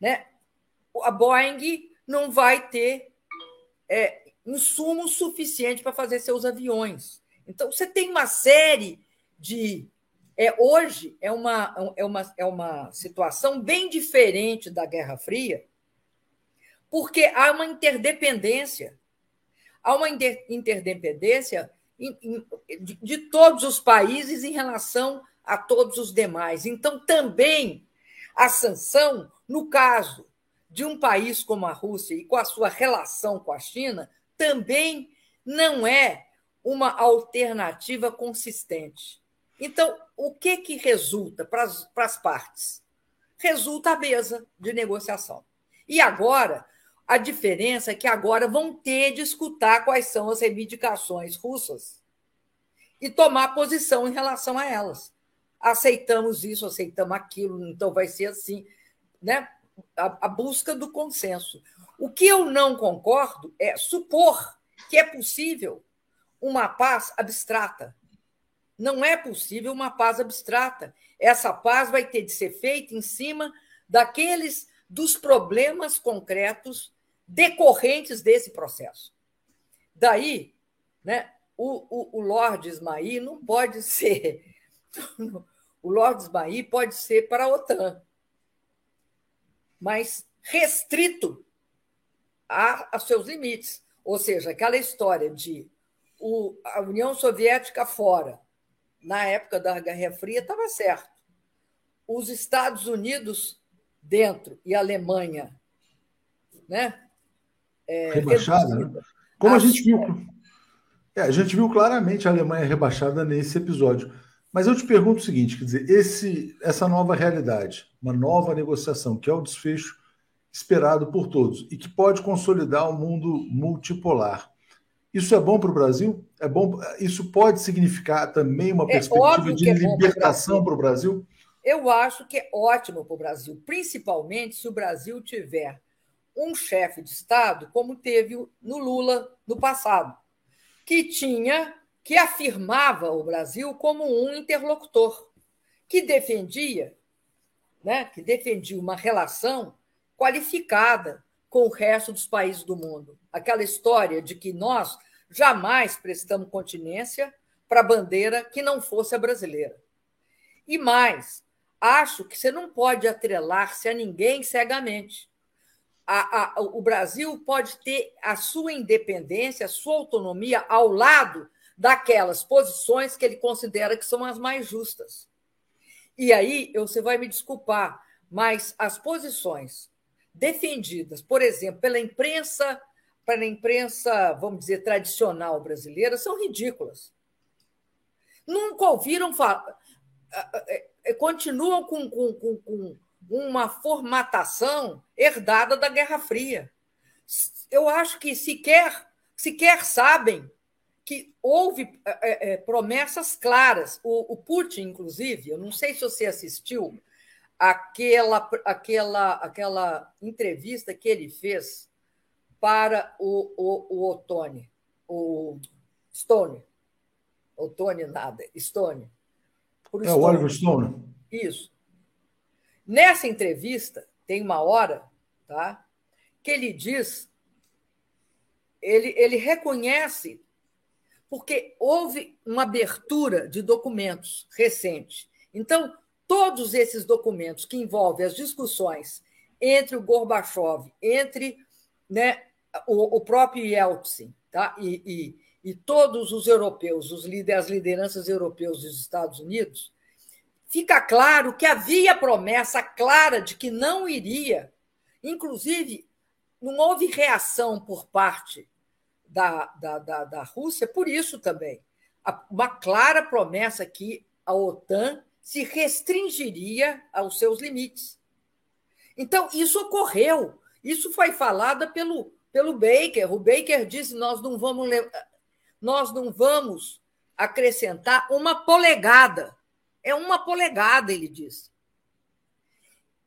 né, a Boeing não vai ter é, insumo suficiente para fazer seus aviões. Então, você tem uma série de. É, hoje é uma, é, uma, é uma situação bem diferente da Guerra Fria, porque há uma interdependência. Há uma interdependência de, de todos os países em relação a todos os demais. Então, também a sanção, no caso de um país como a Rússia e com a sua relação com a China, também não é uma alternativa consistente. Então, o que, que resulta para as, partes? Resulta a mesa de negociação. E agora, a diferença é que agora vão ter de escutar quais são as reivindicações russas e tomar posição em relação a elas. Aceitamos isso, aceitamos aquilo, então vai ser assim, né? A, a busca do consenso. O que eu não concordo é supor que é possível uma paz abstrata. Não é possível uma paz abstrata. Essa paz vai ter de ser feita em cima daqueles dos problemas concretos decorrentes desse processo. Daí, né, o, o, o Lord Ismail não pode ser. O Lord Ismail pode ser para a OTAN, mas restrito a, a seus limites. Ou seja, aquela história de o, a União Soviética fora, na época da Guerra Fria, estava certo. Os Estados Unidos dentro e a Alemanha né? É, rebaixada, né? Como a, a gente viu. É, a gente viu claramente a Alemanha rebaixada nesse episódio. Mas eu te pergunto o seguinte: quer dizer, esse, essa nova realidade, uma nova negociação, que é o desfecho esperado por todos e que pode consolidar o um mundo multipolar. Isso é bom para o Brasil? É bom? Isso pode significar também uma é perspectiva de é libertação para o Brasil? Eu acho que é ótimo para o Brasil, principalmente se o Brasil tiver um chefe de Estado, como teve no Lula no passado, que tinha, que afirmava o Brasil como um interlocutor, que defendia, né, que defendia uma relação qualificada com o resto dos países do mundo. Aquela história de que nós jamais prestamos continência para a bandeira que não fosse a brasileira. E mais, acho que você não pode atrelar-se a ninguém cegamente a, a, o Brasil pode ter a sua independência, a sua autonomia ao lado daquelas posições que ele considera que são as mais justas. E aí, você vai me desculpar, mas as posições defendidas, por exemplo, pela imprensa, pela imprensa, vamos dizer, tradicional brasileira, são ridículas. Nunca ouviram falar. Continuam com, com, com, com uma formatação herdada da Guerra Fria. Eu acho que sequer, sequer sabem que houve é, é, promessas claras. O, o, Putin, inclusive, eu não sei se você assistiu aquela, aquela, aquela entrevista que ele fez para o, o, o Otone, o Stone. Otone nada, Stone. Por é o Oliver Stone. Isso. Nessa entrevista, tem uma hora, tá? Que ele diz, ele, ele reconhece, porque houve uma abertura de documentos recente. Então, todos esses documentos que envolvem as discussões entre o Gorbachev, entre né, o, o próprio Yeltsin tá? e, e, e todos os europeus, os as lideranças europeus dos Estados Unidos, fica claro que havia promessa clara de que não iria, inclusive, não houve reação por parte da, da, da, da Rússia por isso também. Uma clara promessa que a OTAN se restringiria aos seus limites. Então, isso ocorreu. Isso foi falado pelo, pelo Baker. O Baker disse: nós não vamos nós não vamos acrescentar uma polegada. É uma polegada, ele disse.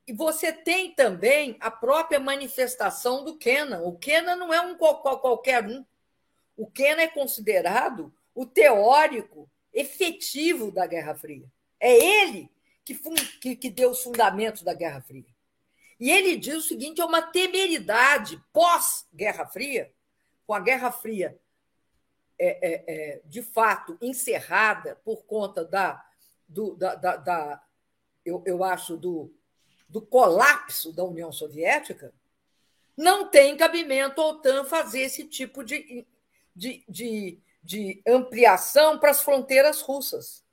E você tem também a própria manifestação do Kenan. O Kenan não é um qualquer um. O Kenan é considerado o teórico efetivo da Guerra Fria. É ele que, que, que deu os fundamentos da Guerra Fria. E ele diz o seguinte: é uma temeridade pós-Guerra Fria, com a Guerra Fria é, é, é, de fato encerrada por conta da, do, da, da, da eu, eu acho, do, do colapso da União Soviética, não tem cabimento a OTAN fazer esse tipo de, de, de, de ampliação para as fronteiras russas.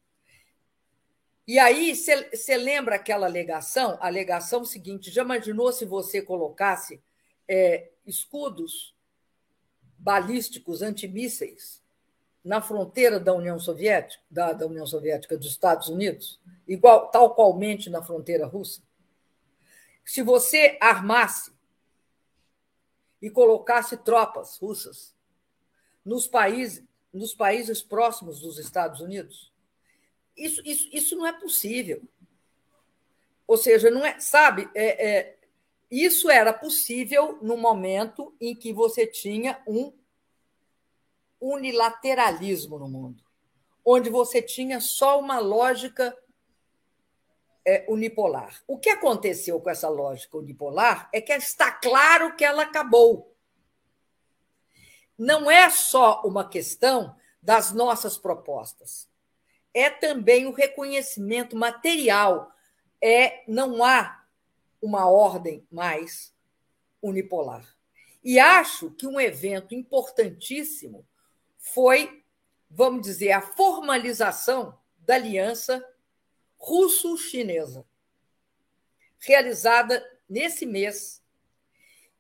E aí, você lembra aquela alegação? A alegação seguinte: já imaginou se você colocasse é, escudos balísticos antimísseis na fronteira da União Soviética, da, da União Soviética dos Estados Unidos, igual tal qualmente na fronteira russa? Se você armasse e colocasse tropas russas nos países, nos países próximos dos Estados Unidos, isso, isso, isso não é possível. Ou seja, não é, sabe, é, é, isso era possível no momento em que você tinha um unilateralismo no mundo, onde você tinha só uma lógica é, unipolar. O que aconteceu com essa lógica unipolar é que está claro que ela acabou. Não é só uma questão das nossas propostas é também o reconhecimento material. É não há uma ordem mais unipolar. E acho que um evento importantíssimo foi, vamos dizer, a formalização da aliança russo-chinesa, realizada nesse mês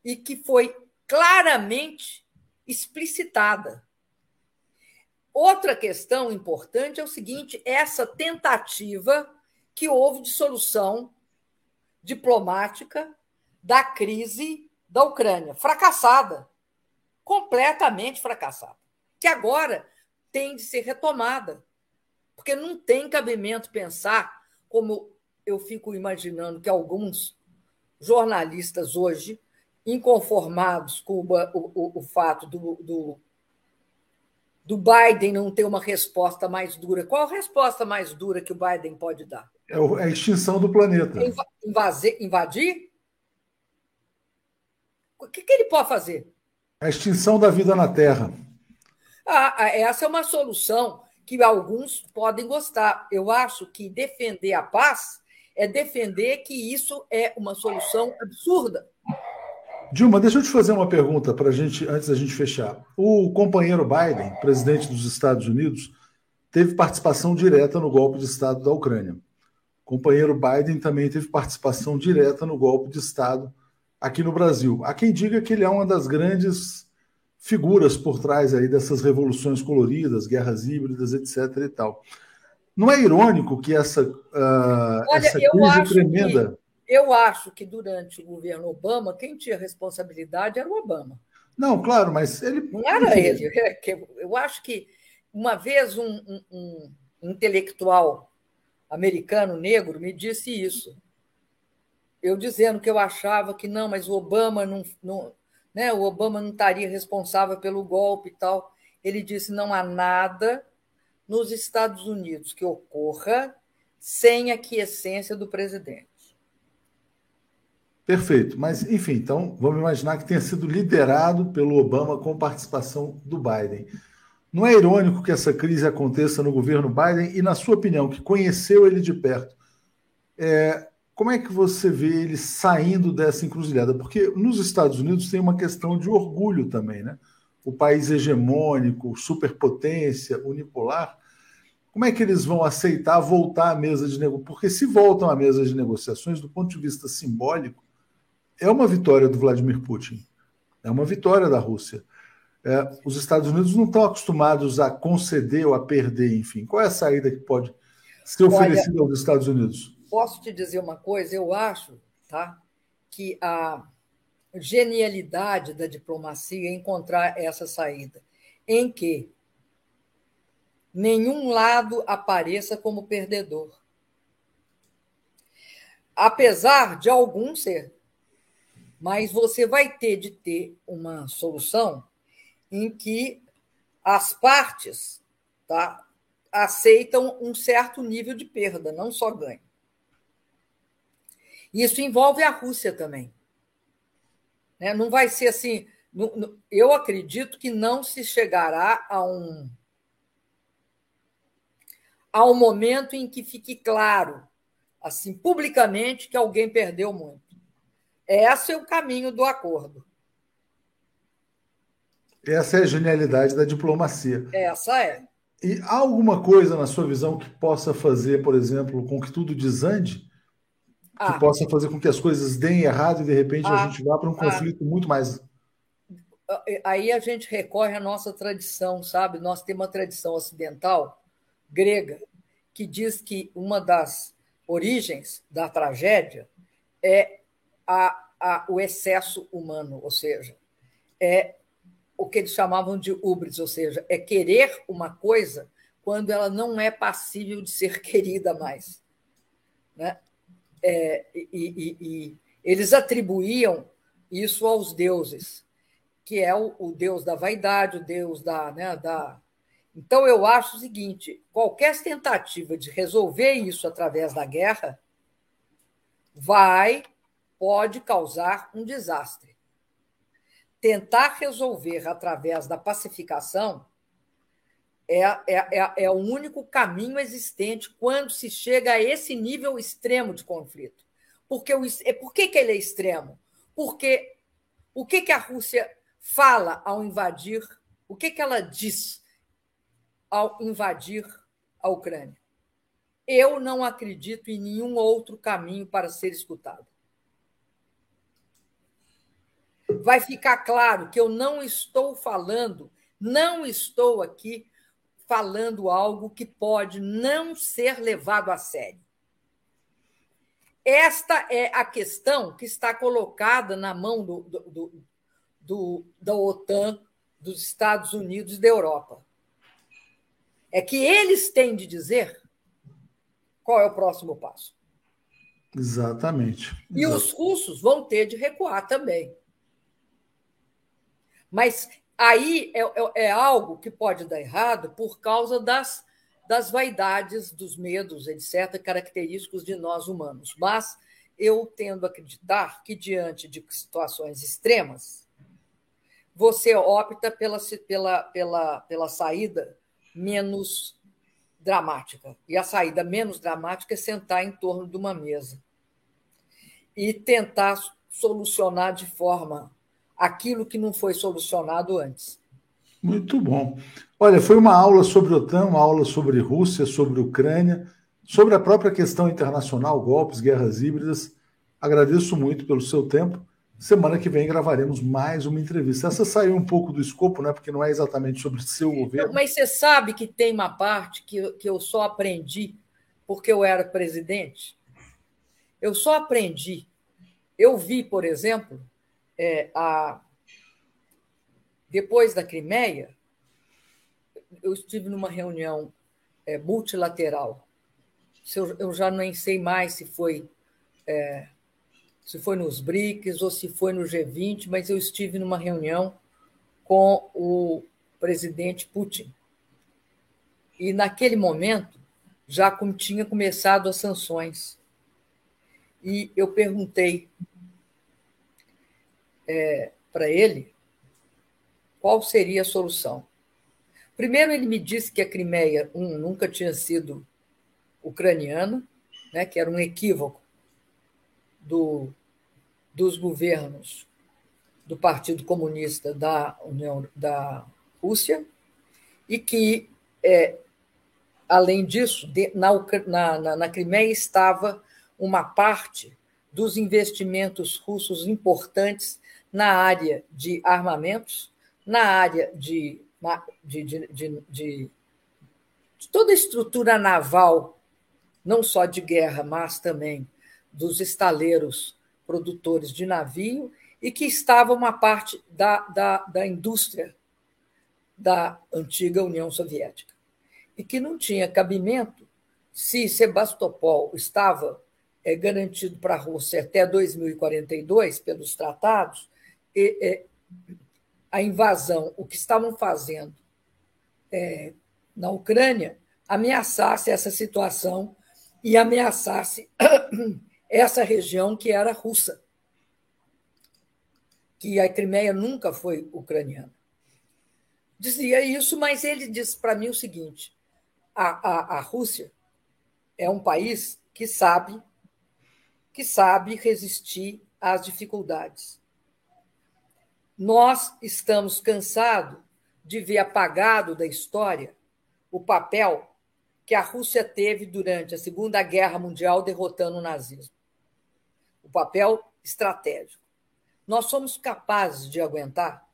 e que foi claramente explicitada Outra questão importante é o seguinte: essa tentativa que houve de solução diplomática da crise da Ucrânia, fracassada, completamente fracassada, que agora tem de ser retomada, porque não tem cabimento pensar como eu fico imaginando que alguns jornalistas hoje, inconformados com o, o, o fato do, do do Biden não ter uma resposta mais dura. Qual a resposta mais dura que o Biden pode dar? É, é a extinção do planeta. Invadir? invadir? O que, que ele pode fazer? A extinção da vida na Terra. Ah, essa é uma solução que alguns podem gostar. Eu acho que defender a paz é defender que isso é uma solução absurda. Dilma, deixa eu te fazer uma pergunta para gente antes da gente fechar. O companheiro Biden, presidente dos Estados Unidos, teve participação direta no golpe de Estado da Ucrânia. O companheiro Biden também teve participação direta no golpe de Estado aqui no Brasil. Há quem diga que ele é uma das grandes figuras por trás aí dessas revoluções coloridas, guerras híbridas, etc. e tal. Não é irônico que essa, uh, Olha, essa crise tremenda eu acho que durante o governo Obama, quem tinha responsabilidade era o Obama. Não, claro, mas ele. Não era ele. É eu acho que uma vez um, um, um intelectual americano negro me disse isso. Eu dizendo que eu achava que não, mas o Obama não, não, né, o Obama não estaria responsável pelo golpe e tal. Ele disse: não há nada nos Estados Unidos que ocorra sem a quiescência do presidente. Perfeito. Mas, enfim, então vamos imaginar que tenha sido liderado pelo Obama com participação do Biden. Não é irônico que essa crise aconteça no governo Biden e, na sua opinião, que conheceu ele de perto, é, como é que você vê ele saindo dessa encruzilhada? Porque nos Estados Unidos tem uma questão de orgulho também, né? O país hegemônico, superpotência, unipolar. Como é que eles vão aceitar voltar à mesa de negociações? Porque se voltam à mesa de negociações, do ponto de vista simbólico, é uma vitória do Vladimir Putin, é uma vitória da Rússia. É, os Estados Unidos não estão acostumados a conceder ou a perder, enfim. Qual é a saída que pode ser oferecida Olha, aos Estados Unidos? Posso te dizer uma coisa? Eu acho tá, que a genialidade da diplomacia é encontrar essa saída, em que nenhum lado apareça como perdedor. Apesar de algum ser. Mas você vai ter de ter uma solução em que as partes tá, aceitam um certo nível de perda, não só ganho. Isso envolve a Rússia também. Né? Não vai ser assim. Eu acredito que não se chegará a um, a um momento em que fique claro, assim, publicamente, que alguém perdeu muito. Esse é o caminho do acordo. Essa é a genialidade da diplomacia. Essa é. E há alguma coisa na sua visão que possa fazer, por exemplo, com que tudo desande? Ah. Que possa fazer com que as coisas deem errado e de repente ah. a gente vá para um ah. conflito ah. muito mais. Aí a gente recorre à nossa tradição, sabe? Nós temos uma tradição ocidental, grega, que diz que uma das origens da tragédia é a, a, o excesso humano, ou seja, é o que eles chamavam de ubris, ou seja, é querer uma coisa quando ela não é passível de ser querida mais. Né? É, e, e, e, eles atribuíam isso aos deuses, que é o, o deus da vaidade, o deus da, né, da. Então eu acho o seguinte: qualquer tentativa de resolver isso através da guerra vai pode causar um desastre tentar resolver através da pacificação é, é, é, é, o único caminho existente quando se chega a esse nível extremo de conflito. Porque o, é, por que, que ele é extremo? Porque o que, que a Rússia fala ao invadir, o que, que ela diz ao invadir a Ucrânia? Eu não acredito em nenhum outro caminho para ser escutado vai ficar claro que eu não estou falando, não estou aqui falando algo que pode não ser levado a sério. Esta é a questão que está colocada na mão do, do, do, da OTAN, dos Estados Unidos e da Europa. É que eles têm de dizer qual é o próximo passo. Exatamente. E os russos vão ter de recuar também. Mas aí é, é, é, algo que pode dar errado por causa das, das vaidades, dos medos, etc., característicos de nós humanos. Mas eu tendo a acreditar que, diante de situações extremas, você opta pela, pela, pela, pela saída menos dramática. E a saída menos dramática é sentar em torno de uma mesa e tentar solucionar de forma aquilo que não foi solucionado antes. Muito bom. Olha, foi uma aula sobre OTAN, uma aula sobre Rússia, sobre Ucrânia, sobre a própria questão internacional, golpes, guerras híbridas. Agradeço muito pelo seu tempo. Semana que vem gravaremos mais uma entrevista. Essa saiu um pouco do escopo, né? Porque não é exatamente sobre seu governo. Mas você sabe que tem uma parte que, que eu só aprendi porque eu era presidente. Eu só aprendi. Eu vi, por exemplo, é, a, depois da Crimeia, eu estive numa reunião é, multilateral. Eu, eu, já nem sei mais se foi é, se foi nos BRICS ou se foi no G20, mas eu estive numa reunião com o presidente Putin. E naquele momento já tinha começado as sanções. E eu perguntei é, para ele qual seria a solução. Primeiro, ele me disse que a Crimeia, um, nunca tinha sido ucraniana, né, que era um equívoco do, dos governos do Partido Comunista da União da Rússia e que, é, além disso, de, na, na, na Crimeia estava uma parte dos investimentos russos importantes na área de armamentos, na área de, de, de, de, de toda a estrutura naval, não só de guerra, mas também dos estaleiros produtores de navio, e que estava uma parte da, da, da indústria da antiga União Soviética. E que não tinha cabimento se Sebastopol estava é, garantido para a Rússia até 2042 pelos tratados, a invasão, o que estavam fazendo é, na Ucrânia, ameaçasse essa situação e ameaçasse essa região que era russa, que a Crimeia nunca foi ucraniana. Dizia isso, mas ele disse para mim o seguinte: a, a, a Rússia é um país que sabe que sabe resistir às dificuldades. Nós estamos cansados de ver apagado da história o papel que a Rússia teve durante a Segunda Guerra Mundial derrotando o nazismo. O papel estratégico. Nós somos capazes de aguentar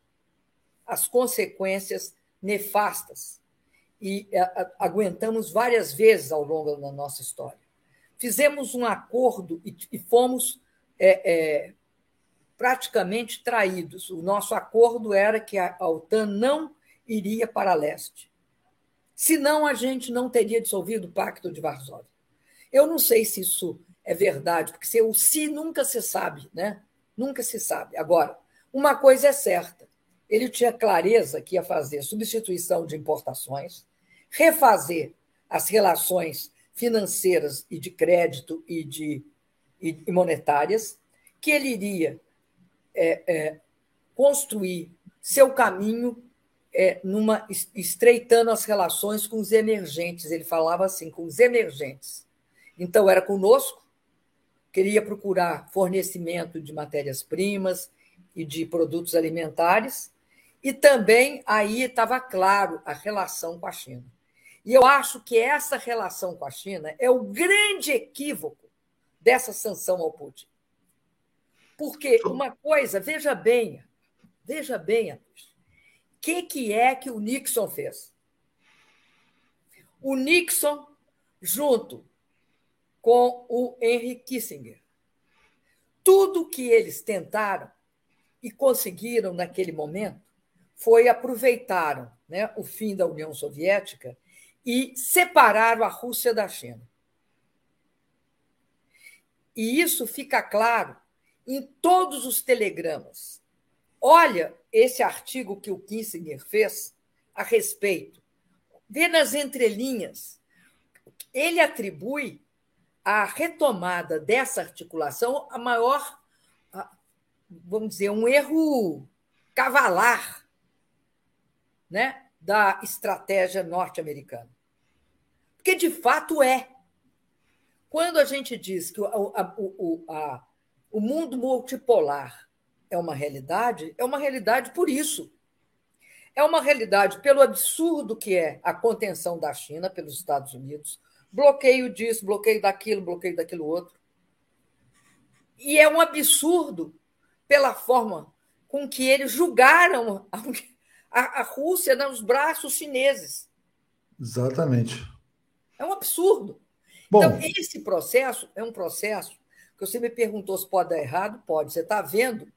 as consequências nefastas e eh, aguentamos várias vezes ao longo da nossa história fizemos um acordo e, fomos é, é, praticamente traídos. O nosso acordo era que a, OTAN não iria para leste. Senão, a gente não teria dissolvido o Pacto de Varsóvia. Eu não sei se isso é verdade, porque se, o se nunca se sabe, né? Nunca se sabe. Agora, uma coisa é certa: ele tinha clareza que ia fazer substituição de importações, refazer as relações financeiras e de crédito e de e monetárias, que ele iria é, é, construir seu caminho é, numa estreitando as relações com os emergentes. Ele falava assim, com os emergentes. Então era conosco, queria procurar fornecimento de matérias-primas e de produtos alimentares, e também aí estava claro a relação com a China. E eu acho que essa relação com a China é o grande equívoco dessa sanção ao Putin. Porque uma coisa, veja bem, veja bem, o que, que é que o Nixon fez? O Nixon, junto com o Henry Kissinger, tudo que eles tentaram e conseguiram naquele momento foi aproveitaram né, o fim da União Soviética e separaram a Rússia da China. E isso fica claro em todos os telegramas. Olha esse artigo que o Kissinger fez a respeito. Vê nas entrelinhas. Ele atribui a retomada dessa articulação a maior, vamos dizer, um erro cavalar, né? da estratégia norte-americana. Porque, de fato, é. Quando a gente diz que a, a, o mundo multipolar é uma realidade, é uma realidade por isso. É uma realidade pelo absurdo que é a contenção da China pelos Estados Unidos, bloqueio disso, bloqueio daquilo, bloqueio daquilo outro. E é um absurdo pela forma com que eles julgaram a, a Rússia nos braços chineses. Exatamente. É um absurdo. Bom, então, esse processo é um processo que você me perguntou se pode dar errado, pode. Você está vendo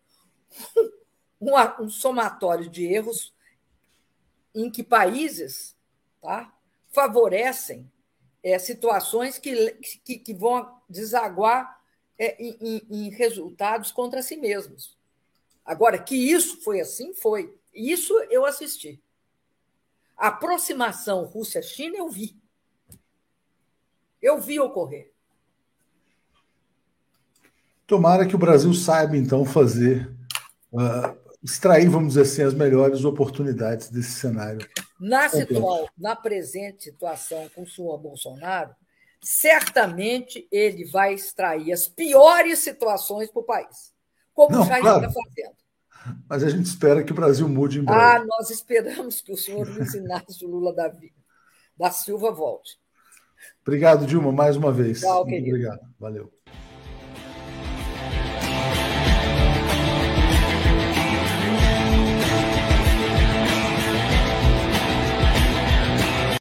um, um, somatório de erros em que países tá, favorecem é, situações que, que, que, vão desaguar é, em, em resultados contra si mesmos. Agora, que isso foi assim, foi. Isso eu assisti. A aproximação Rússia-China eu vi. Eu vi ocorrer. Tomara que o Brasil saiba, então, fazer, uh, extrair, vamos dizer assim, as melhores oportunidades desse cenário. Na, situal, na presente situação com o senhor Bolsonaro, certamente ele vai extrair as piores situações para o país, como Não, já claro. está fazendo. Mas a gente espera que o Brasil mude em breve. Ah, nós esperamos que o senhor Luiz Inácio Lula da, da Silva volte. Obrigado, Dilma, mais uma vez. Tchau, Muito querido. obrigado. Valeu.